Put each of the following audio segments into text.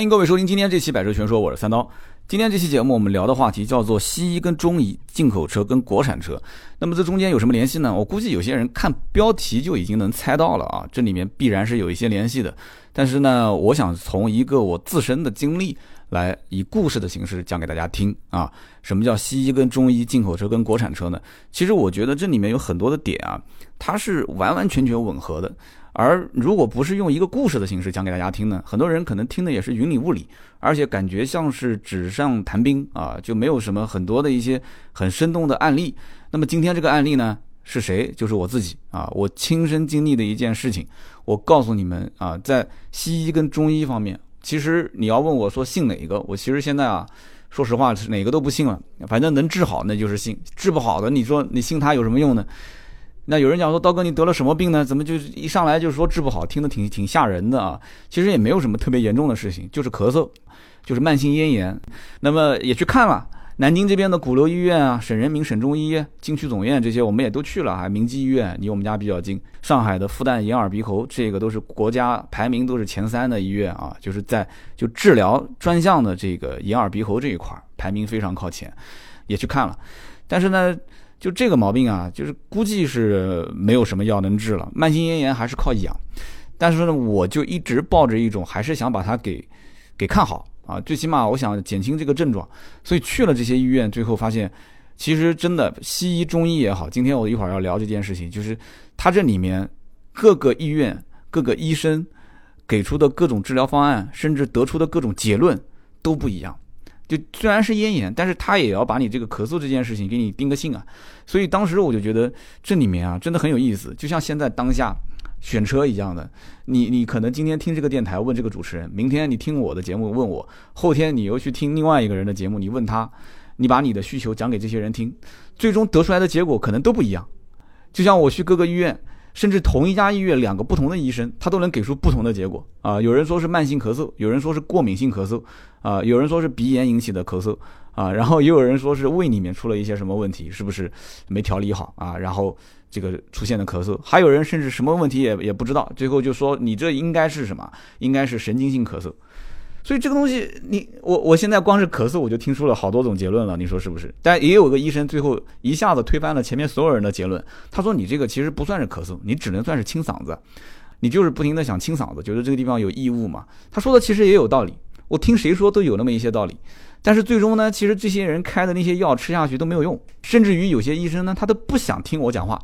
欢迎各位收听今天这期《百车全说》，我是三刀。今天这期节目我们聊的话题叫做西医跟中医、进口车跟国产车。那么这中间有什么联系呢？我估计有些人看标题就已经能猜到了啊，这里面必然是有一些联系的。但是呢，我想从一个我自身的经历来以故事的形式讲给大家听啊。什么叫西医跟中医、进口车跟国产车呢？其实我觉得这里面有很多的点啊，它是完完全全吻合的。而如果不是用一个故事的形式讲给大家听呢，很多人可能听的也是云里雾里，而且感觉像是纸上谈兵啊，就没有什么很多的一些很生动的案例。那么今天这个案例呢，是谁？就是我自己啊，我亲身经历的一件事情。我告诉你们啊，在西医跟中医方面，其实你要问我说信哪一个，我其实现在啊，说实话是哪个都不信了。反正能治好那就是信，治不好的你说你信他有什么用呢？那有人讲说，刀哥你得了什么病呢？怎么就一上来就说治不好，听得挺挺吓人的啊？其实也没有什么特别严重的事情，就是咳嗽，就是慢性咽炎。那么也去看了南京这边的鼓楼医院啊、省人民、省中医、京区总院这些，我们也都去了还明基医院离我们家比较近。上海的复旦眼耳鼻喉，这个都是国家排名都是前三的医院啊，就是在就治疗专项的这个眼耳鼻喉这一块排名非常靠前，也去看了。但是呢。就这个毛病啊，就是估计是没有什么药能治了，慢性咽炎还是靠养。但是呢，我就一直抱着一种还是想把它给给看好啊，最起码我想减轻这个症状，所以去了这些医院，最后发现其实真的西医、中医也好，今天我一会儿要聊这件事情，就是它这里面各个医院、各个医生给出的各种治疗方案，甚至得出的各种结论都不一样。就虽然是咽炎，但是他也要把你这个咳嗽这件事情给你定个性啊，所以当时我就觉得这里面啊真的很有意思，就像现在当下选车一样的，你你可能今天听这个电台问这个主持人，明天你听我的节目问我，后天你又去听另外一个人的节目，你问他，你把你的需求讲给这些人听，最终得出来的结果可能都不一样。就像我去各个医院。甚至同一家医院，两个不同的医生，他都能给出不同的结果啊！有人说是慢性咳嗽，有人说是过敏性咳嗽，啊，有人说是鼻炎引起的咳嗽，啊，然后也有人说是胃里面出了一些什么问题，是不是没调理好啊？然后这个出现的咳嗽，还有人甚至什么问题也也不知道，最后就说你这应该是什么？应该是神经性咳嗽。所以这个东西，你我我现在光是咳嗽，我就听出了好多种结论了，你说是不是？但也有个医生最后一下子推翻了前面所有人的结论，他说你这个其实不算是咳嗽，你只能算是清嗓子，你就是不停的想清嗓子，觉得这个地方有异物嘛。他说的其实也有道理，我听谁说都有那么一些道理。但是最终呢，其实这些人开的那些药吃下去都没有用，甚至于有些医生呢，他都不想听我讲话。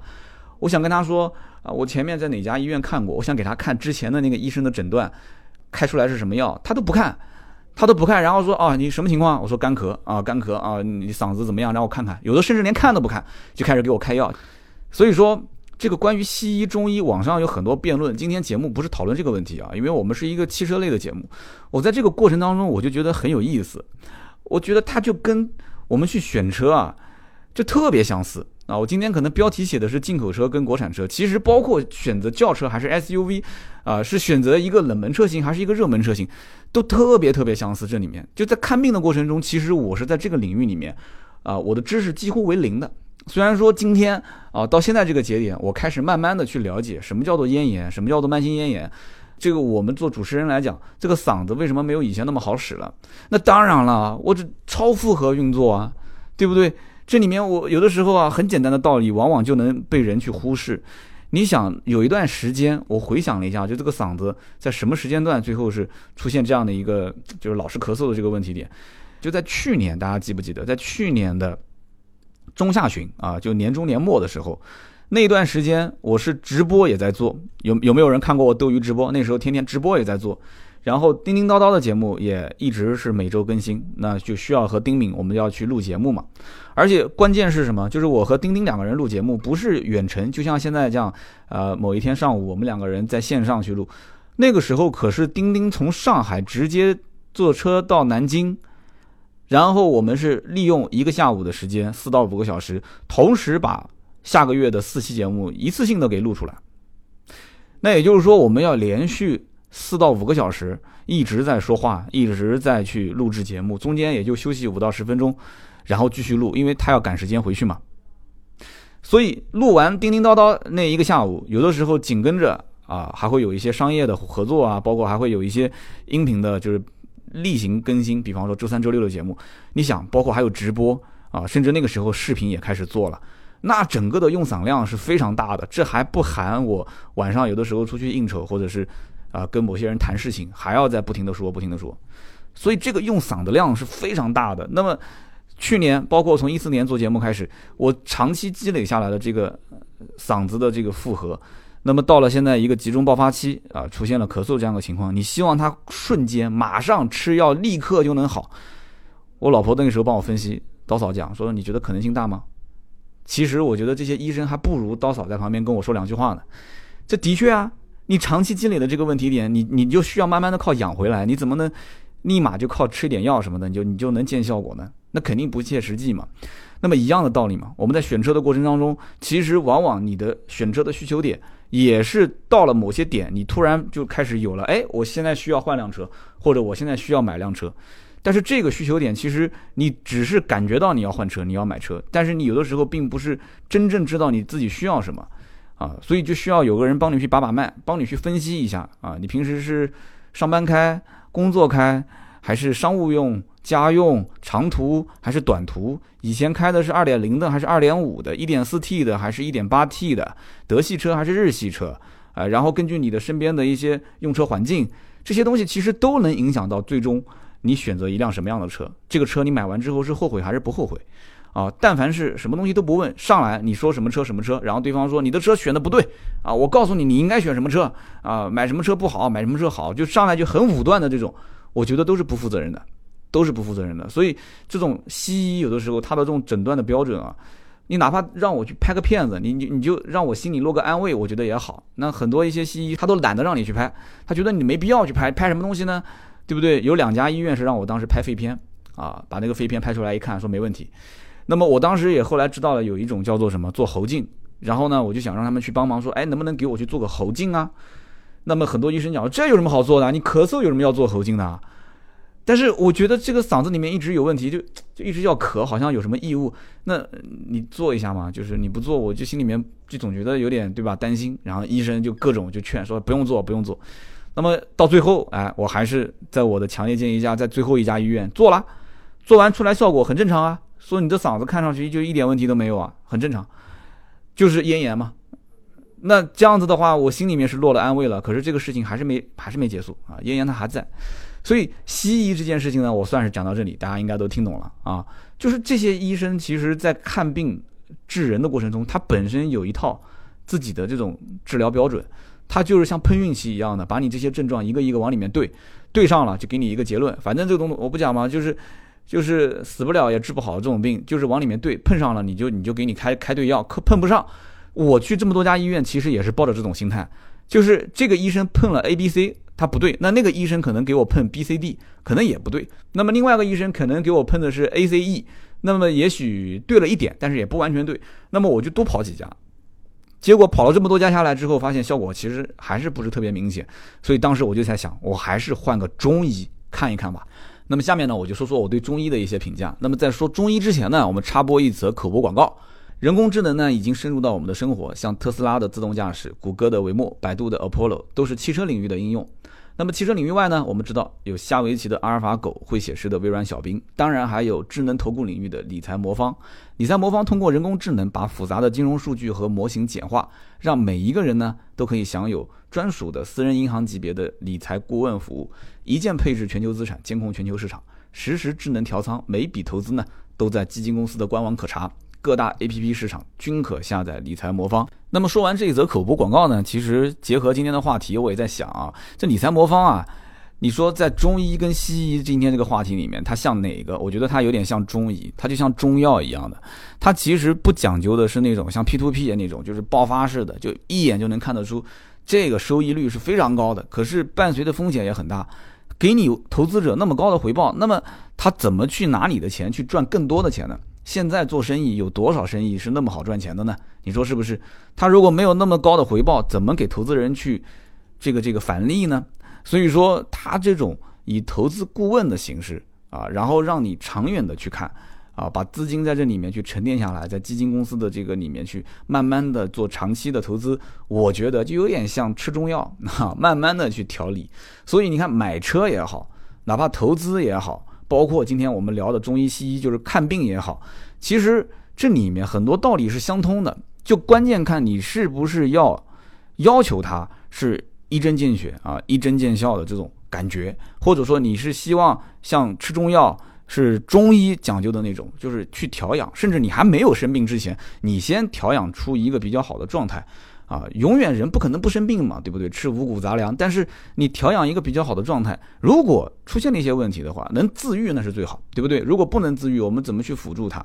我想跟他说啊，我前面在哪家医院看过，我想给他看之前的那个医生的诊断。开出来是什么药，他都不看，他都不看，然后说啊，你什么情况？我说干咳啊，干咳啊，你嗓子怎么样？让我看看。有的甚至连看都不看，就开始给我开药。所以说，这个关于西医、中医，网上有很多辩论。今天节目不是讨论这个问题啊，因为我们是一个汽车类的节目。我在这个过程当中，我就觉得很有意思。我觉得它就跟我们去选车啊，就特别相似。啊，我今天可能标题写的是进口车跟国产车，其实包括选择轿车还是 SUV，啊，是选择一个冷门车型还是一个热门车型，都特别特别相似。这里面就在看病的过程中，其实我是在这个领域里面，啊，我的知识几乎为零的。虽然说今天啊，到现在这个节点，我开始慢慢的去了解什么叫做咽炎，什么叫做慢性咽炎。这个我们做主持人来讲，这个嗓子为什么没有以前那么好使了？那当然了，我这超负荷运作啊，对不对？这里面我有的时候啊，很简单的道理，往往就能被人去忽视。你想，有一段时间，我回想了一下，就这个嗓子在什么时间段最后是出现这样的一个，就是老是咳嗽的这个问题点，就在去年，大家记不记得，在去年的中下旬啊，就年中年末的时候，那段时间我是直播也在做，有有没有人看过我斗鱼直播？那时候天天直播也在做。然后叮叮叨叨的节目也一直是每周更新，那就需要和丁敏我们要去录节目嘛。而且关键是什么？就是我和丁丁两个人录节目不是远程，就像现在这样，呃，某一天上午我们两个人在线上去录。那个时候可是丁丁从上海直接坐车到南京，然后我们是利用一个下午的时间，四到五个小时，同时把下个月的四期节目一次性的给录出来。那也就是说，我们要连续。四到五个小时一直在说话，一直在去录制节目，中间也就休息五到十分钟，然后继续录，因为他要赶时间回去嘛。所以录完叮叮叨叨那一个下午，有的时候紧跟着啊，还会有一些商业的合作啊，包括还会有一些音频的，就是例行更新，比方说周三、周六的节目，你想，包括还有直播啊，甚至那个时候视频也开始做了，那整个的用嗓量是非常大的。这还不含我晚上有的时候出去应酬，或者是啊跟某些人谈事情，还要在不停的说、不停的说，所以这个用嗓的量是非常大的。那么去年，包括从一四年做节目开始，我长期积累下来的这个嗓子的这个负荷。那么到了现在一个集中爆发期啊，出现了咳嗽这样的情况，你希望它瞬间马上吃药立刻就能好？我老婆那个时候帮我分析，刀嫂讲说你觉得可能性大吗？其实我觉得这些医生还不如刀嫂在旁边跟我说两句话呢。这的确啊，你长期积累的这个问题点，你你就需要慢慢的靠养回来，你怎么能立马就靠吃点药什么的，你就你就能见效果呢？那肯定不切实际嘛。那么一样的道理嘛，我们在选车的过程当中，其实往往你的选车的需求点。也是到了某些点，你突然就开始有了，哎，我现在需要换辆车，或者我现在需要买辆车。但是这个需求点，其实你只是感觉到你要换车，你要买车，但是你有的时候并不是真正知道你自己需要什么啊，所以就需要有个人帮你去把把脉，帮你去分析一下啊。你平时是上班开、工作开，还是商务用？家用长途还是短途？以前开的是二点零的还是二点五的？一点四 T 的还是一点八 T 的？德系车还是日系车？啊，然后根据你的身边的一些用车环境，这些东西其实都能影响到最终你选择一辆什么样的车。这个车你买完之后是后悔还是不后悔？啊，但凡是什么东西都不问，上来你说什么车什么车，然后对方说你的车选的不对啊，我告诉你你应该选什么车啊，买什么车不好，买什么车好，就上来就很武断的这种，我觉得都是不负责任的。都是不负责任的，所以这种西医有的时候他的这种诊断的标准啊，你哪怕让我去拍个片子，你你你就让我心里落个安慰，我觉得也好。那很多一些西医他都懒得让你去拍，他觉得你没必要去拍，拍什么东西呢？对不对？有两家医院是让我当时拍肺片啊，把那个肺片拍出来一看，说没问题。那么我当时也后来知道了有一种叫做什么做喉镜，然后呢我就想让他们去帮忙说，哎，能不能给我去做个喉镜啊？那么很多医生讲，这有什么好做的？你咳嗽有什么要做喉镜的？但是我觉得这个嗓子里面一直有问题，就就一直要咳，好像有什么异物。那你做一下嘛，就是你不做，我就心里面就总觉得有点对吧？担心。然后医生就各种就劝说不用做，不用做。那么到最后，哎，我还是在我的强烈建议下，在最后一家医院做了，做完出来效果很正常啊。说你的嗓子看上去就一点问题都没有啊，很正常，就是咽炎嘛。那这样子的话，我心里面是落了安慰了。可是这个事情还是没还是没结束啊，咽炎它还在。所以西医这件事情呢，我算是讲到这里，大家应该都听懂了啊。就是这些医生其实，在看病治人的过程中，他本身有一套自己的这种治疗标准，他就是像碰运气一样的，把你这些症状一个一个往里面对，对上了就给你一个结论。反正这个东西我不讲嘛，就是就是死不了也治不好这种病，就是往里面对，碰上了你就你就给你开开对药，可碰不上。我去这么多家医院，其实也是抱着这种心态，就是这个医生碰了 A、B、C。他不对，那那个医生可能给我碰 B、C、D，可能也不对。那么另外一个医生可能给我碰的是 A、C、E，那么也许对了一点，但是也不完全对。那么我就多跑几家，结果跑了这么多家下来之后，发现效果其实还是不是特别明显。所以当时我就在想，我还是换个中医看一看吧。那么下面呢，我就说说我对中医的一些评价。那么在说中医之前呢，我们插播一则口播广告。人工智能呢，已经深入到我们的生活，像特斯拉的自动驾驶、谷歌的维莫、百度的 Apollo，都是汽车领域的应用。那么汽车领域外呢，我们知道有下围棋的阿尔法狗、会写诗的微软小冰，当然还有智能投顾领域的理财魔方。理财魔方通过人工智能把复杂的金融数据和模型简化，让每一个人呢都可以享有专属的私人银行级别的理财顾问服务，一键配置全球资产，监控全球市场，实时智能调仓，每笔投资呢都在基金公司的官网可查。各大 A P P 市场均可下载理财魔方。那么说完这一则口播广告呢，其实结合今天的话题，我也在想啊，这理财魔方啊，你说在中医跟西医今天这个话题里面，它像哪个？我觉得它有点像中医，它就像中药一样的，它其实不讲究的是那种像 P to P 那种，就是爆发式的，就一眼就能看得出这个收益率是非常高的，可是伴随的风险也很大，给你投资者那么高的回报，那么他怎么去拿你的钱去赚更多的钱呢？现在做生意有多少生意是那么好赚钱的呢？你说是不是？他如果没有那么高的回报，怎么给投资人去这个这个返利呢？所以说，他这种以投资顾问的形式啊，然后让你长远的去看啊，把资金在这里面去沉淀下来，在基金公司的这个里面去慢慢的做长期的投资，我觉得就有点像吃中药 啊，慢慢的去调理。所以你看买车也好。哪怕投资也好，包括今天我们聊的中医西医，就是看病也好，其实这里面很多道理是相通的，就关键看你是不是要要求它是一针见血啊，一针见效的这种感觉，或者说你是希望像吃中药是中医讲究的那种，就是去调养，甚至你还没有生病之前，你先调养出一个比较好的状态。啊，永远人不可能不生病嘛，对不对？吃五谷杂粮，但是你调养一个比较好的状态，如果出现了一些问题的话，能自愈那是最好，对不对？如果不能自愈，我们怎么去辅助它？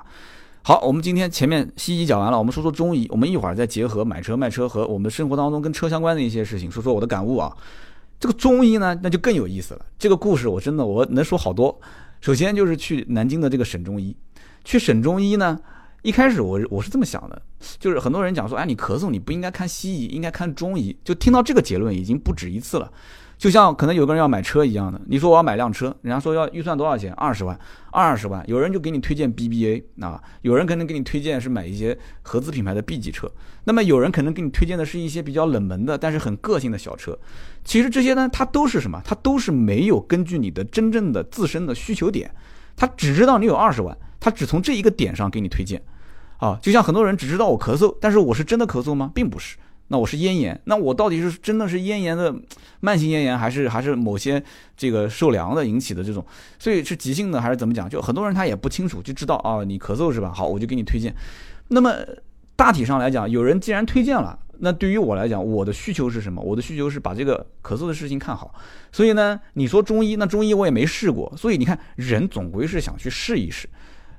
好，我们今天前面西医讲完了，我们说说中医，我们一会儿再结合买车卖车和我们生活当中跟车相关的一些事情，说说我的感悟啊。这个中医呢，那就更有意思了。这个故事我真的我能说好多。首先就是去南京的这个省中医，去省中医呢。一开始我我是这么想的，就是很多人讲说，哎，你咳嗽你不应该看西医，应该看中医。就听到这个结论已经不止一次了。就像可能有个人要买车一样的，你说我要买辆车，人家说要预算多少钱？二十万，二十万，有人就给你推荐 BBA 啊，有人可能给你推荐是买一些合资品牌的 B 级车，那么有人可能给你推荐的是一些比较冷门的，但是很个性的小车。其实这些呢，它都是什么？它都是没有根据你的真正的自身的需求点，他只知道你有二十万。他只从这一个点上给你推荐，啊，就像很多人只知道我咳嗽，但是我是真的咳嗽吗？并不是。那我是咽炎，那我到底是真的是咽炎的 慢性咽炎，还是还是某些这个受凉的引起的这种？所以是急性的还是怎么讲？就很多人他也不清楚，就知道啊，你咳嗽是吧？好，我就给你推荐。那么大体上来讲，有人既然推荐了。那对于我来讲，我的需求是什么？我的需求是把这个咳嗽的事情看好。所以呢，你说中医，那中医我也没试过。所以你看，人总归是想去试一试。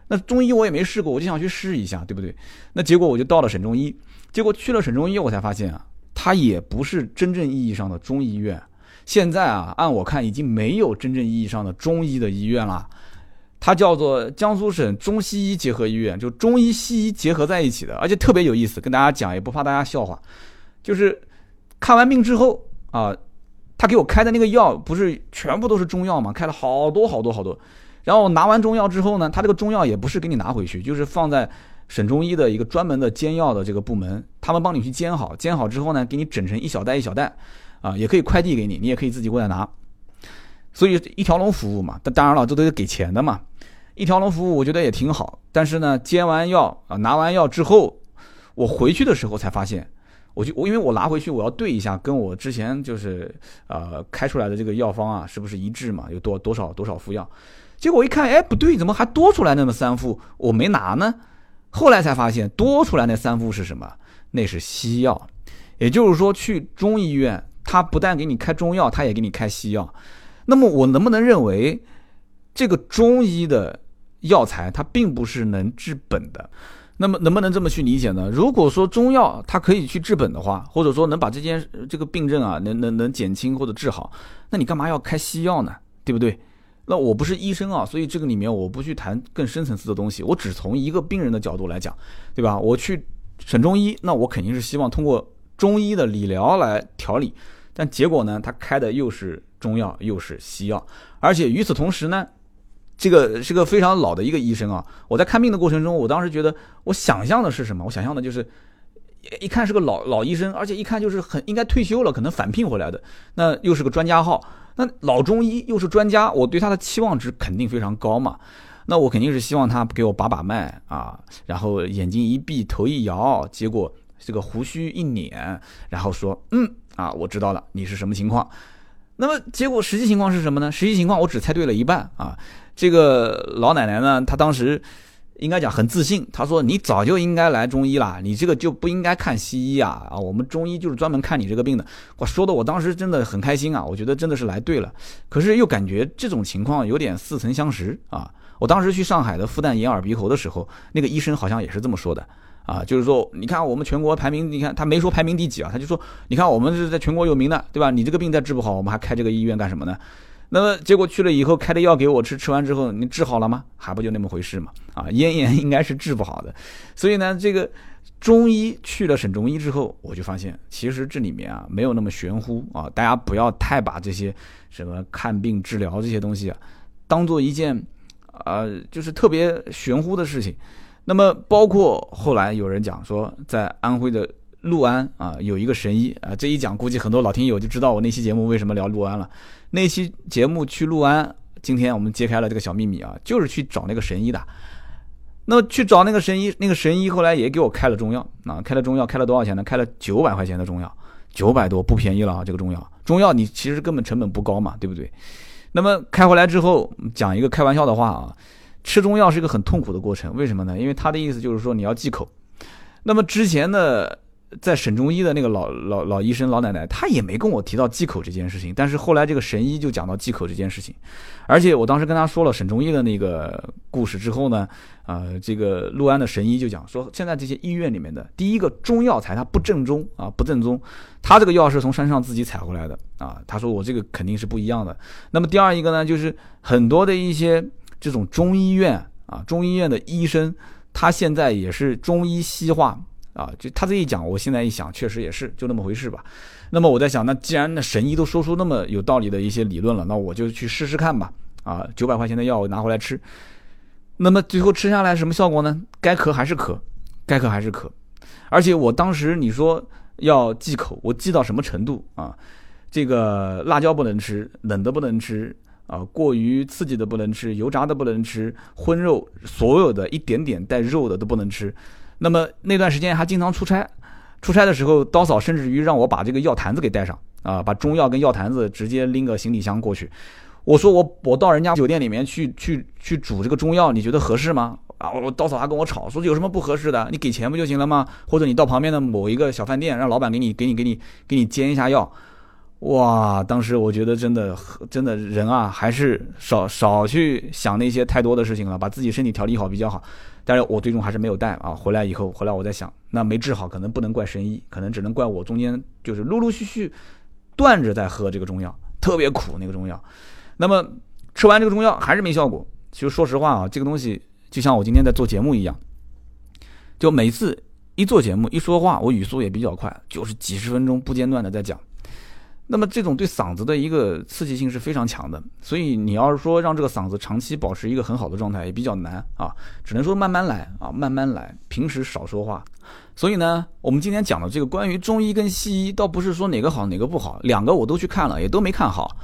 那中医我也没试过，我就想去试一下，对不对？那结果我就到了省中医，结果去了省中医，我才发现啊，它也不是真正意义上的中医院。现在啊，按我看，已经没有真正意义上的中医的医院了。它叫做江苏省中西医结合医院，就中医西医结合在一起的，而且特别有意思，跟大家讲也不怕大家笑话，就是看完病之后啊，他给我开的那个药不是全部都是中药嘛，开了好多好多好多，然后拿完中药之后呢，他这个中药也不是给你拿回去，就是放在省中医的一个专门的煎药的这个部门，他们帮你去煎好，煎好之后呢，给你整成一小袋一小袋，啊，也可以快递给你，你也可以自己过来拿，所以一条龙服务嘛，但当然了，这都是给钱的嘛。一条龙服务我觉得也挺好，但是呢，煎完药啊，拿完药之后，我回去的时候才发现，我就我因为我拿回去我要对一下，跟我之前就是呃开出来的这个药方啊是不是一致嘛？有多多少多少副药？结果我一看，哎，不对，怎么还多出来那么三副？我没拿呢。后来才发现，多出来那三副是什么？那是西药。也就是说，去中医院，他不但给你开中药，他也给你开西药。那么我能不能认为这个中医的？药材它并不是能治本的，那么能不能这么去理解呢？如果说中药它可以去治本的话，或者说能把这件这个病症啊能能能减轻或者治好，那你干嘛要开西药呢？对不对？那我不是医生啊，所以这个里面我不去谈更深层次的东西，我只从一个病人的角度来讲，对吧？我去省中医，那我肯定是希望通过中医的理疗来调理，但结果呢，他开的又是中药又是西药，而且与此同时呢。这个是个非常老的一个医生啊！我在看病的过程中，我当时觉得，我想象的是什么？我想象的就是，一看是个老老医生，而且一看就是很应该退休了，可能返聘回来的。那又是个专家号，那老中医又是专家，我对他的期望值肯定非常高嘛。那我肯定是希望他给我把把脉啊，然后眼睛一闭，头一摇，结果这个胡须一捻，然后说，嗯啊，我知道了，你是什么情况？那么结果实际情况是什么呢？实际情况我只猜对了一半啊。这个老奶奶呢，她当时应该讲很自信，他说：“你早就应该来中医了，你这个就不应该看西医啊！啊，我们中医就是专门看你这个病的。”我说的我当时真的很开心啊，我觉得真的是来对了。可是又感觉这种情况有点似曾相识啊！我当时去上海的复旦眼耳鼻喉的时候，那个医生好像也是这么说的啊，就是说你看我们全国排名，你看他没说排名第几啊，他就说你看我们是在全国有名的，对吧？你这个病再治不好，我们还开这个医院干什么呢？那么结果去了以后开的药给我吃，吃完之后你治好了吗？还不就那么回事嘛？啊，咽炎 应该是治不好的。所以呢，这个中医去了省中医之后，我就发现其实这里面啊没有那么玄乎啊。大家不要太把这些什么看病治疗这些东西啊当做一件啊就是特别玄乎的事情。那么包括后来有人讲说，在安徽的陆安啊有一个神医啊，这一讲估计很多老听友就知道我那期节目为什么聊陆安了。那期节目去陆安今天我们揭开了这个小秘密啊，就是去找那个神医的。那么去找那个神医，那个神医后来也给我开了中药啊，开了中药，开了多少钱呢？开了九百块钱的中药，九百多不便宜了啊！这个中药，中药你其实根本成本不高嘛，对不对？那么开回来之后，讲一个开玩笑的话啊，吃中药是一个很痛苦的过程，为什么呢？因为他的意思就是说你要忌口。那么之前的。在省中医的那个老老老医生老奶奶，她也没跟我提到忌口这件事情，但是后来这个神医就讲到忌口这件事情，而且我当时跟他说了省中医的那个故事之后呢，呃，这个六安的神医就讲说，现在这些医院里面的第一个中药材它不正宗啊，不正宗，他这个药是从山上自己采回来的啊，他说我这个肯定是不一样的。那么第二一个呢，就是很多的一些这种中医院啊，中医院的医生，他现在也是中医西化。啊，就他这一讲，我现在一想，确实也是就那么回事吧。那么我在想，那既然那神医都说出那么有道理的一些理论了，那我就去试试看吧。啊，九百块钱的药我拿回来吃，那么最后吃下来什么效果呢？该咳还是咳，该咳还是咳。而且我当时你说要忌口，我忌到什么程度啊？这个辣椒不能吃，冷的不能吃啊，过于刺激的不能吃，油炸的不能吃，荤肉所有的一点点带肉的都不能吃。那么那段时间还经常出差，出差的时候，刀嫂甚至于让我把这个药坛子给带上啊，把中药跟药坛子直接拎个行李箱过去。我说我我到人家酒店里面去去去煮这个中药，你觉得合适吗？啊，我刀嫂还跟我吵，说有什么不合适的？你给钱不就行了吗？或者你到旁边的某一个小饭店，让老板给你给你给你给你煎一下药。哇，当时我觉得真的真的人啊，还是少少去想那些太多的事情了，把自己身体调理好比较好。但是我最终还是没有带啊！回来以后，回来我在想，那没治好，可能不能怪神医，可能只能怪我中间就是陆陆续续断着在喝这个中药，特别苦那个中药。那么吃完这个中药还是没效果。其实说实话啊，这个东西就像我今天在做节目一样，就每次一做节目一说话，我语速也比较快，就是几十分钟不间断的在讲。那么这种对嗓子的一个刺激性是非常强的，所以你要是说让这个嗓子长期保持一个很好的状态也比较难啊，只能说慢慢来啊，慢慢来，平时少说话。所以呢，我们今天讲的这个关于中医跟西医，倒不是说哪个好哪个不好，两个我都去看了，也都没看好。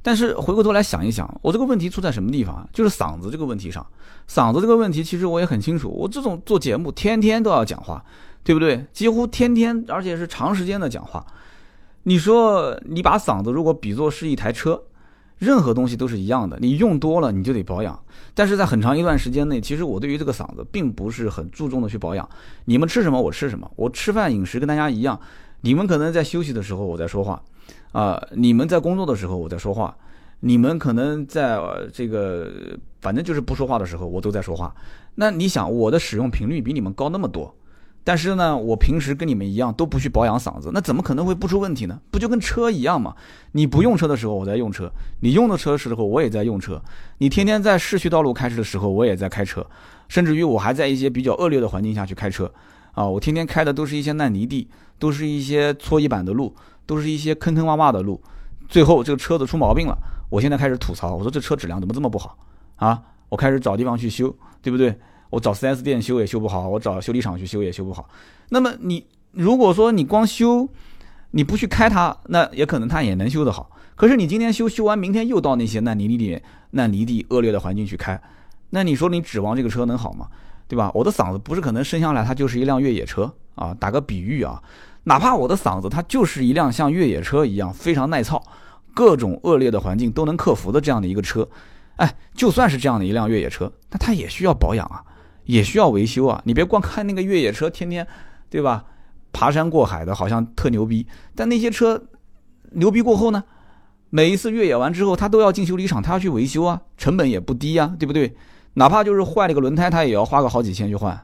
但是回过头来想一想，我这个问题出在什么地方？就是嗓子这个问题上。嗓子这个问题，其实我也很清楚，我这种做节目天天都要讲话，对不对？几乎天天，而且是长时间的讲话。你说你把嗓子如果比作是一台车，任何东西都是一样的，你用多了你就得保养。但是在很长一段时间内，其实我对于这个嗓子并不是很注重的去保养。你们吃什么我吃什么，我吃饭饮食跟大家一样。你们可能在休息的时候我在说话，啊，你们在工作的时候我在说话，你们可能在这个反正就是不说话的时候我都在说话。那你想我的使用频率比你们高那么多。但是呢，我平时跟你们一样都不去保养嗓子，那怎么可能会不出问题呢？不就跟车一样吗？你不用车的时候我在用车，你用的车的时候我也在用车。你天天在市区道路开车的时候我也在开车，甚至于我还在一些比较恶劣的环境下去开车。啊，我天天开的都是一些烂泥地，都是一些搓衣板的路，都是一些坑坑洼洼的路。最后这个车子出毛病了，我现在开始吐槽，我说这车质量怎么这么不好啊？我开始找地方去修，对不对？我找 4S 店修也修不好，我找修理厂去修也修不好。那么你如果说你光修，你不去开它，那也可能它也能修得好。可是你今天修修完，明天又到那些烂泥地里、烂泥地恶劣的环境去开，那你说你指望这个车能好吗？对吧？我的嗓子不是可能生下来它就是一辆越野车啊。打个比喻啊，哪怕我的嗓子它就是一辆像越野车一样非常耐操，各种恶劣的环境都能克服的这样的一个车，哎，就算是这样的一辆越野车，那它也需要保养啊。也需要维修啊！你别光看那个越野车，天天，对吧？爬山过海的，好像特牛逼。但那些车牛逼过后呢？每一次越野完之后，他都要进修理厂，他要去维修啊，成本也不低呀，对不对？哪怕就是坏了个轮胎，他也要花个好几千去换。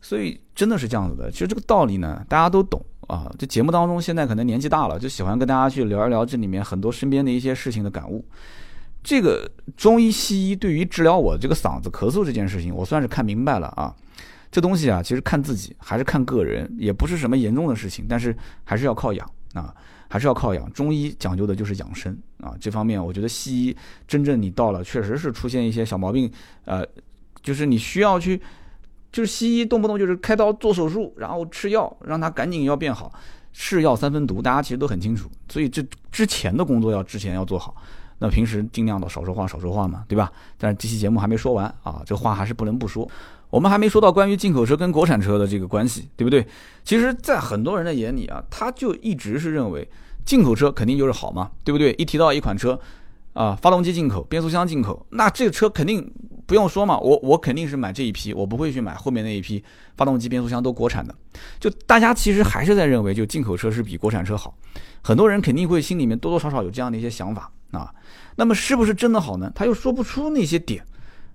所以真的是这样子的。其实这个道理呢，大家都懂啊。这节目当中，现在可能年纪大了，就喜欢跟大家去聊一聊这里面很多身边的一些事情的感悟。这个中医西医对于治疗我这个嗓子咳嗽这件事情，我算是看明白了啊。这东西啊，其实看自己还是看个人，也不是什么严重的事情，但是还是要靠养啊，还是要靠养。中医讲究的就是养生啊，这方面我觉得西医真正你到了，确实是出现一些小毛病，呃，就是你需要去，就是西医动不动就是开刀做手术，然后吃药让他赶紧要变好，是药三分毒，大家其实都很清楚，所以这之前的工作要之前要做好。那平时尽量的少说话，少说话嘛，对吧？但是这期节目还没说完啊，这话还是不能不说。我们还没说到关于进口车跟国产车的这个关系，对不对？其实，在很多人的眼里啊，他就一直是认为进口车肯定就是好嘛，对不对？一提到一款车，啊，发动机进口，变速箱进口，那这个车肯定不用说嘛，我我肯定是买这一批，我不会去买后面那一批发动机、变速箱都国产的。就大家其实还是在认为，就进口车是比国产车好。很多人肯定会心里面多多少少有这样的一些想法啊。那么是不是真的好呢？他又说不出那些点。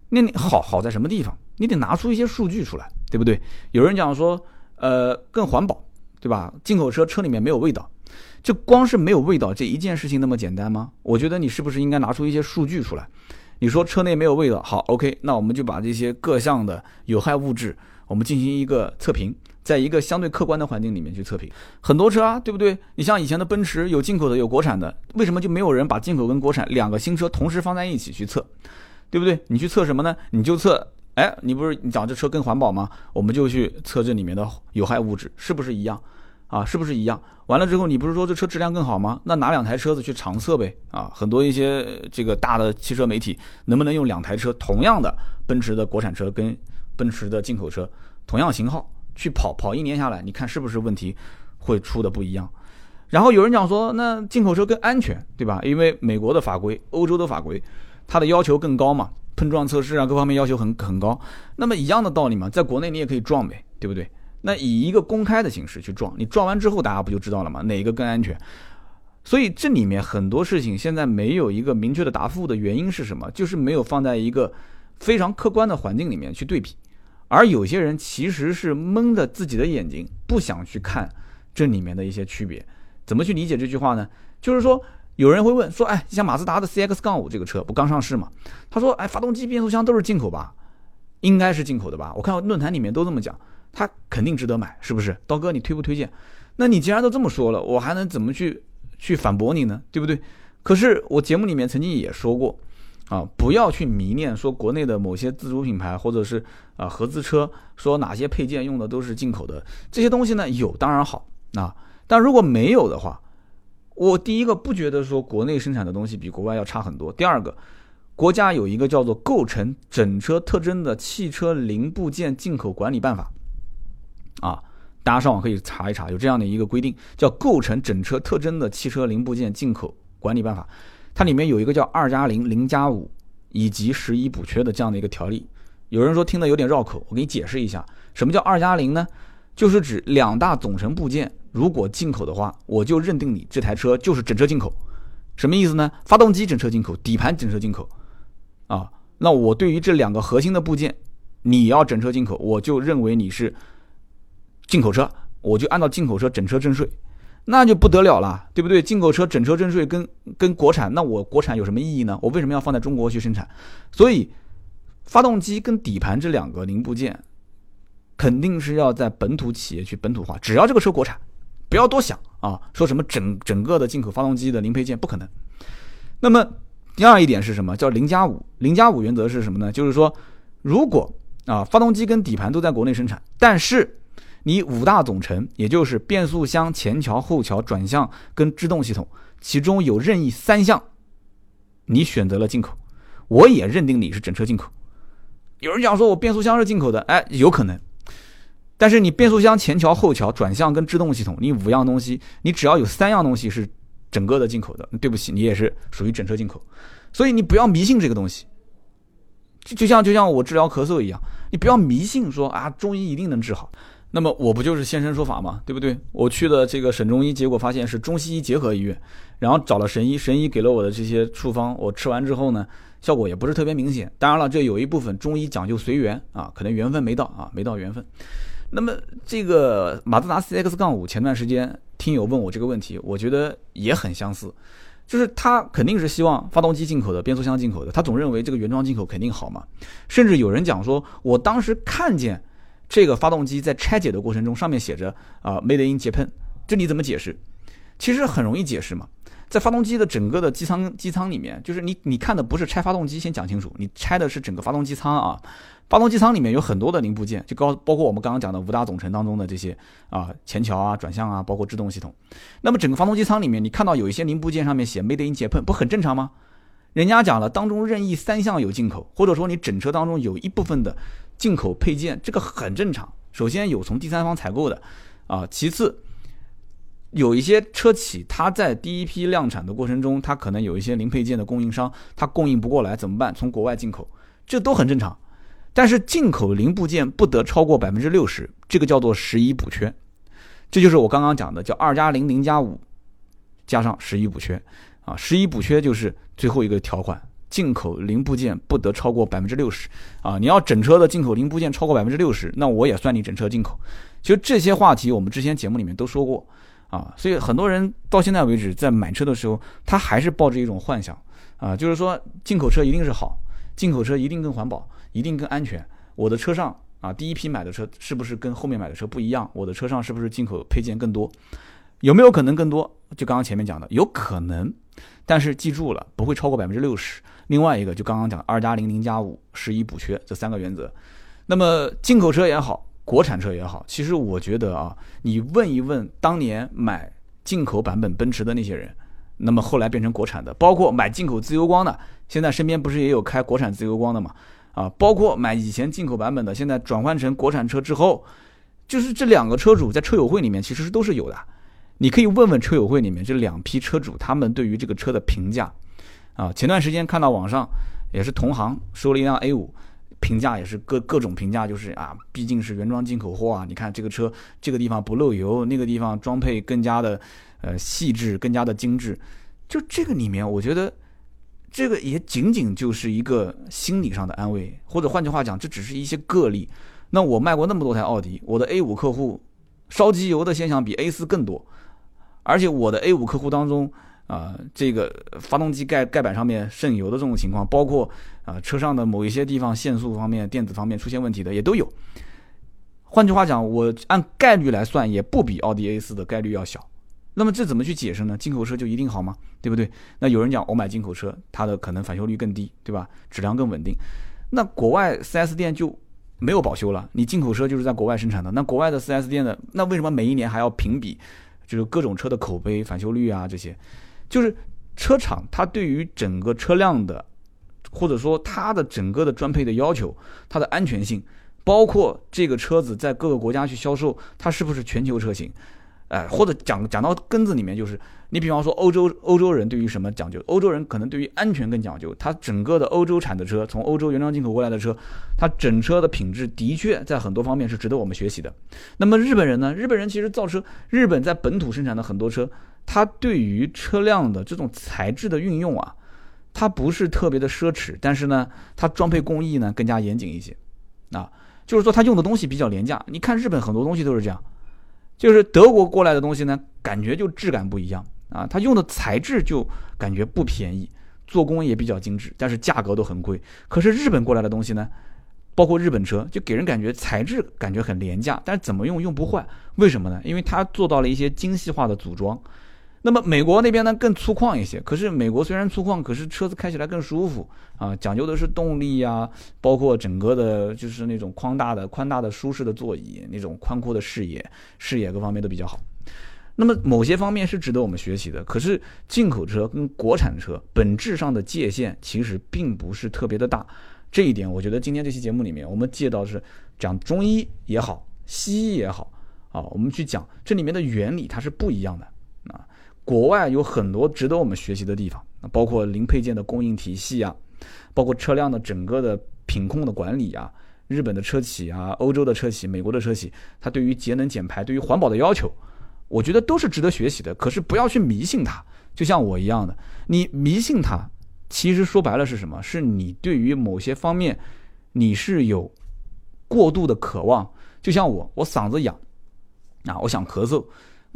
那你好好在什么地方？你得拿出一些数据出来，对不对？有人讲说，呃，更环保，对吧？进口车车里面没有味道，就光是没有味道这一件事情那么简单吗？我觉得你是不是应该拿出一些数据出来？你说车内没有味道，好，OK，那我们就把这些各项的有害物质，我们进行一个测评，在一个相对客观的环境里面去测评。很多车啊，对不对？你像以前的奔驰，有进口的，有国产的，为什么就没有人把进口跟国产两个新车同时放在一起去测？对不对？你去测什么呢？你就测。哎，你不是你讲这车更环保吗？我们就去测这里面的有害物质是不是一样啊？是不是一样？完了之后，你不是说这车质量更好吗？那拿两台车子去长测呗啊！很多一些这个大的汽车媒体能不能用两台车同样的奔驰的国产车跟奔驰的进口车同样型号去跑跑一年下来，你看是不是问题会出的不一样？然后有人讲说，那进口车更安全，对吧？因为美国的法规、欧洲的法规，它的要求更高嘛。碰撞测试啊，各方面要求很很高。那么一样的道理嘛，在国内你也可以撞呗，对不对？那以一个公开的形式去撞，你撞完之后，大家不就知道了吗？哪一个更安全？所以这里面很多事情现在没有一个明确的答复的原因是什么？就是没有放在一个非常客观的环境里面去对比。而有些人其实是蒙着自己的眼睛，不想去看这里面的一些区别。怎么去理解这句话呢？就是说。有人会问说，哎，像马自达的 CX 杠五这个车不刚上市嘛？他说，哎，发动机、变速箱都是进口吧？应该是进口的吧？我看论坛里面都这么讲，它肯定值得买，是不是？刀哥，你推不推荐？那你既然都这么说了，我还能怎么去去反驳你呢？对不对？可是我节目里面曾经也说过，啊，不要去迷恋说国内的某些自主品牌或者是啊合资车，说哪些配件用的都是进口的，这些东西呢有当然好，啊，但如果没有的话。我第一个不觉得说国内生产的东西比国外要差很多。第二个，国家有一个叫做《构成整车特征的汽车零部件进口管理办法》，啊，大家上网可以查一查，有这样的一个规定，叫《构成整车特征的汽车零部件进口管理办法》，它里面有一个叫“二加零”“零加五”以及“十一补缺”的这样的一个条例。有人说听得有点绕口，我给你解释一下，什么叫“二加零”呢？就是指两大总成部件。如果进口的话，我就认定你这台车就是整车进口，什么意思呢？发动机整车进口，底盘整车进口，啊，那我对于这两个核心的部件，你要整车进口，我就认为你是进口车，我就按照进口车整车征税，那就不得了了，对不对？进口车整车征税跟跟国产，那我国产有什么意义呢？我为什么要放在中国去生产？所以，发动机跟底盘这两个零部件，肯定是要在本土企业去本土化，只要这个车国产。不要多想啊！说什么整整个的进口发动机的零配件不可能。那么第二一点是什么？叫零加五。零加五原则是什么呢？就是说，如果啊发动机跟底盘都在国内生产，但是你五大总成，也就是变速箱、前桥、后桥、转向跟制动系统，其中有任意三项，你选择了进口，我也认定你是整车进口。有人讲说我变速箱是进口的，哎，有可能。但是你变速箱前桥、后桥、转向跟制动系统，你五样东西，你只要有三样东西是整个的进口的，对不起，你也是属于整车进口。所以你不要迷信这个东西，就就像就像我治疗咳嗽一样，你不要迷信说啊中医一定能治好。那么我不就是现身说法嘛，对不对？我去了这个省中医，结果发现是中西医结合医院，然后找了神医，神医给了我的这些处方，我吃完之后呢，效果也不是特别明显。当然了，这有一部分中医讲究随缘啊，可能缘分没到啊，没到缘分。那么这个马自达 CX 杠五，前段时间听友问我这个问题，我觉得也很相似，就是他肯定是希望发动机进口的，变速箱进口的，他总认为这个原装进口肯定好嘛。甚至有人讲说，我当时看见这个发动机在拆解的过程中，上面写着啊 Made in Japan，这你怎么解释？其实很容易解释嘛，在发动机的整个的机舱机舱里面，就是你你看的不是拆发动机，先讲清楚，你拆的是整个发动机舱啊。发动机舱里面有很多的零部件，就高包括我们刚刚讲的五大总成当中的这些啊，前桥啊、转向啊，包括制动系统。那么整个发动机舱里面，你看到有一些零部件上面写 Made in Japan，不很正常吗？人家讲了，当中任意三项有进口，或者说你整车当中有一部分的进口配件，这个很正常。首先有从第三方采购的，啊，其次有一些车企，它在第一批量产的过程中，它可能有一些零配件的供应商，它供应不过来怎么办？从国外进口，这都很正常。但是进口零部件不得超过百分之六十，这个叫做十一补缺，这就是我刚刚讲的叫二加零零加五加上十一补缺啊，十一补缺就是最后一个条款，进口零部件不得超过百分之六十啊，你要整车的进口零部件超过百分之六十，那我也算你整车进口。其实这些话题我们之前节目里面都说过啊，所以很多人到现在为止在买车的时候，他还是抱着一种幻想啊，就是说进口车一定是好，进口车一定更环保。一定更安全。我的车上啊，第一批买的车是不是跟后面买的车不一样？我的车上是不是进口配件更多？有没有可能更多？就刚刚前面讲的，有可能，但是记住了，不会超过百分之六十。另外一个就刚刚讲二加零零加五十一补缺这三个原则。那么进口车也好，国产车也好，其实我觉得啊，你问一问当年买进口版本奔驰的那些人，那么后来变成国产的，包括买进口自由光的，现在身边不是也有开国产自由光的吗？啊，包括买以前进口版本的，现在转换成国产车之后，就是这两个车主在车友会里面其实都是有的。你可以问问车友会里面这两批车主他们对于这个车的评价。啊，前段时间看到网上也是同行收了一辆 A 五，评价也是各各种评价，就是啊，毕竟是原装进口货啊，你看这个车这个地方不漏油，那个地方装配更加的呃细致，更加的精致。就这个里面，我觉得。这个也仅仅就是一个心理上的安慰，或者换句话讲，这只是一些个例。那我卖过那么多台奥迪，我的 A 五客户烧机油的现象比 A 四更多，而且我的 A 五客户当中啊，这个发动机盖盖板上面渗油的这种情况，包括啊车上的某一些地方限速方面、电子方面出现问题的也都有。换句话讲，我按概率来算，也不比奥迪 A 四的概率要小。那么这怎么去解释呢？进口车就一定好吗？对不对？那有人讲我买进口车，它的可能返修率更低，对吧？质量更稳定。那国外 4S 店就没有保修了。你进口车就是在国外生产的，那国外的 4S 店的，那为什么每一年还要评比，就是各种车的口碑、返修率啊这些？就是车厂它对于整个车辆的，或者说它的整个的装配的要求，它的安全性，包括这个车子在各个国家去销售，它是不是全球车型？哎，或者讲讲到根子里面，就是你比方说欧洲欧洲人对于什么讲究？欧洲人可能对于安全更讲究。它整个的欧洲产的车，从欧洲原装进口过来的车，它整车的品质的确在很多方面是值得我们学习的。那么日本人呢？日本人其实造车，日本在本土生产的很多车，它对于车辆的这种材质的运用啊，它不是特别的奢侈，但是呢，它装配工艺呢更加严谨一些。啊，就是说它用的东西比较廉价。你看日本很多东西都是这样。就是德国过来的东西呢，感觉就质感不一样啊，它用的材质就感觉不便宜，做工也比较精致，但是价格都很贵。可是日本过来的东西呢，包括日本车，就给人感觉材质感觉很廉价，但是怎么用用不坏，为什么呢？因为它做到了一些精细化的组装。那么美国那边呢更粗犷一些，可是美国虽然粗犷，可是车子开起来更舒服啊，讲究的是动力呀，包括整个的就是那种宽大的、宽大的舒适的座椅，那种宽阔的视野，视野各方面都比较好。那么某些方面是值得我们学习的，可是进口车跟国产车本质上的界限其实并不是特别的大，这一点我觉得今天这期节目里面我们借到是讲中医也好，西医也好啊，我们去讲这里面的原理它是不一样的。国外有很多值得我们学习的地方，包括零配件的供应体系啊，包括车辆的整个的品控的管理啊，日本的车企啊，欧洲的车企，美国的车企，它对于节能减排、对于环保的要求，我觉得都是值得学习的。可是不要去迷信它，就像我一样的，你迷信它，其实说白了是什么？是你对于某些方面你是有过度的渴望。就像我，我嗓子痒，啊，我想咳嗽。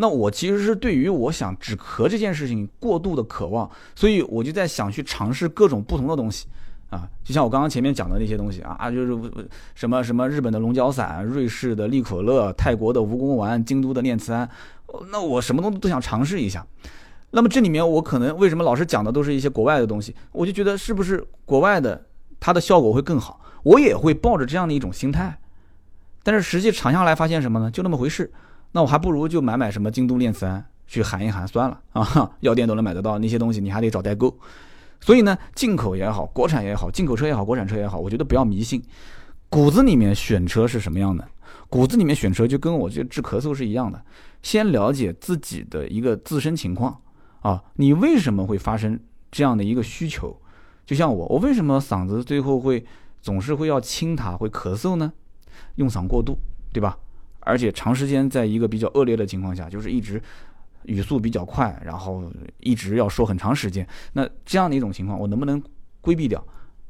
那我其实是对于我想止咳这件事情过度的渴望，所以我就在想去尝试各种不同的东西，啊，就像我刚刚前面讲的那些东西啊啊，就是什么什么日本的龙角散、瑞士的利可乐、泰国的蜈蚣丸、京都的念慈庵，那我什么东西都想尝试一下。那么这里面我可能为什么老是讲的都是一些国外的东西，我就觉得是不是国外的它的效果会更好，我也会抱着这样的一种心态，但是实际尝下来发现什么呢？就那么回事。那我还不如就买买什么京都念慈庵去含一含算了啊，药店都能买得到那些东西，你还得找代购，所以呢，进口也好，国产也好，进口车也好，国产车也好，我觉得不要迷信。骨子里面选车是什么样的？骨子里面选车就跟我这治咳嗽是一样的，先了解自己的一个自身情况啊，你为什么会发生这样的一个需求？就像我，我为什么嗓子最后会总是会要清它，会咳嗽呢？用嗓过度，对吧？而且长时间在一个比较恶劣的情况下，就是一直语速比较快，然后一直要说很长时间，那这样的一种情况，我能不能规避掉？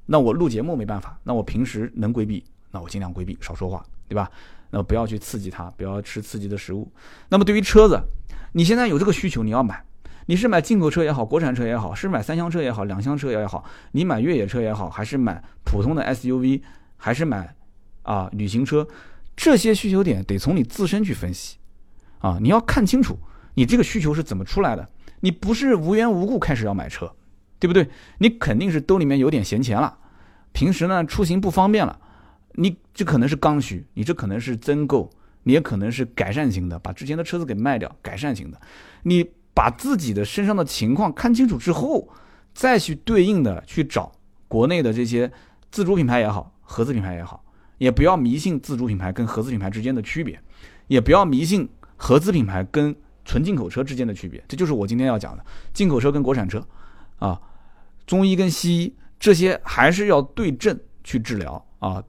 那我录节目没办法，那我平时能规避，那我尽量规避，少说话，对吧？那不要去刺激它，不要吃刺激的食物。那么对于车子，你现在有这个需求，你要买，你是买进口车也好，国产车也好，是买三厢车也好，两厢车也好，你买越野车也好，还是买普通的 SUV，还是买啊旅行车，这些需求点得从你自身去分析啊，你要看清楚你这个需求是怎么出来的，你不是无缘无故开始要买车。对不对？你肯定是兜里面有点闲钱了，平时呢出行不方便了，你这可能是刚需，你这可能是增购，你也可能是改善型的，把之前的车子给卖掉，改善型的。你把自己的身上的情况看清楚之后，再去对应的去找国内的这些自主品牌也好，合资品牌也好，也不要迷信自主品牌跟合资品牌之间的区别，也不要迷信合资品牌跟纯进口车之间的区别。这就是我今天要讲的进口车跟国产车啊。中医跟西医这些还是要对症去治疗啊。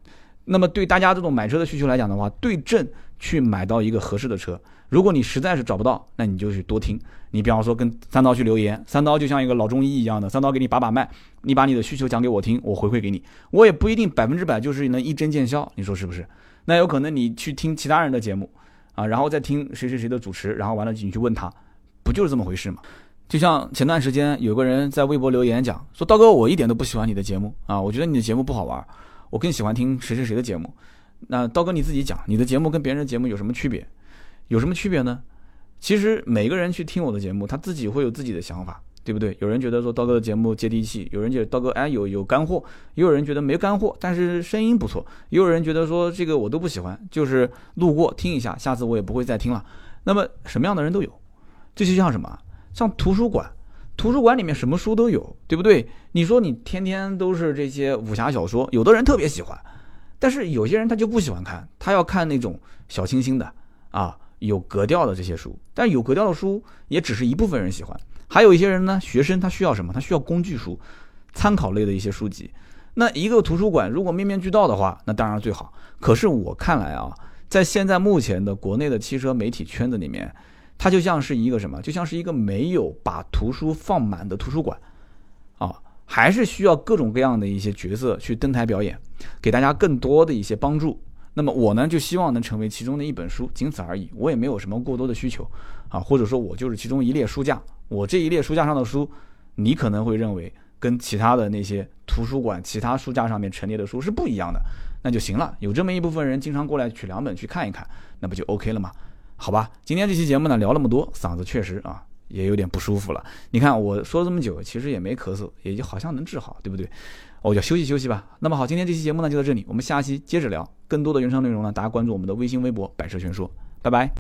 那么对大家这种买车的需求来讲的话，对症去买到一个合适的车。如果你实在是找不到，那你就去多听。你比方说跟三刀去留言，三刀就像一个老中医一样的，三刀给你把把脉，你把你的需求讲给我听，我回馈给你。我也不一定百分之百就是能一针见效，你说是不是？那有可能你去听其他人的节目啊，然后再听谁谁谁的主持，然后完了你去问他，不就是这么回事吗？就像前段时间有个人在微博留言讲说，刀哥我一点都不喜欢你的节目啊，我觉得你的节目不好玩，我更喜欢听谁谁谁的节目。那刀哥你自己讲，你的节目跟别人的节目有什么区别？有什么区别呢？其实每个人去听我的节目，他自己会有自己的想法，对不对？有人觉得说刀哥的节目接地气，有人觉得刀哥哎有有干货，也有人觉得没干货，但是声音不错，也有人觉得说这个我都不喜欢，就是路过听一下，下次我也不会再听了。那么什么样的人都有，这就像什么？像图书馆，图书馆里面什么书都有，对不对？你说你天天都是这些武侠小说，有的人特别喜欢，但是有些人他就不喜欢看，他要看那种小清新的啊，有格调的这些书。但有格调的书也只是一部分人喜欢，还有一些人呢，学生他需要什么？他需要工具书、参考类的一些书籍。那一个图书馆如果面面俱到的话，那当然最好。可是我看来啊，在现在目前的国内的汽车媒体圈子里面。它就像是一个什么？就像是一个没有把图书放满的图书馆，啊，还是需要各种各样的一些角色去登台表演，给大家更多的一些帮助。那么我呢，就希望能成为其中的一本书，仅此而已。我也没有什么过多的需求，啊，或者说我就是其中一列书架。我这一列书架上的书，你可能会认为跟其他的那些图书馆其他书架上面陈列的书是不一样的，那就行了。有这么一部分人经常过来取两本去看一看，那不就 OK 了吗？好吧，今天这期节目呢聊那么多，嗓子确实啊也有点不舒服了。你看我说了这么久，其实也没咳嗽，也就好像能治好，对不对？我就休息休息吧。那么好，今天这期节目呢就到这里，我们下期接着聊更多的原创内容呢，大家关注我们的微信微博“百车全说”，拜拜。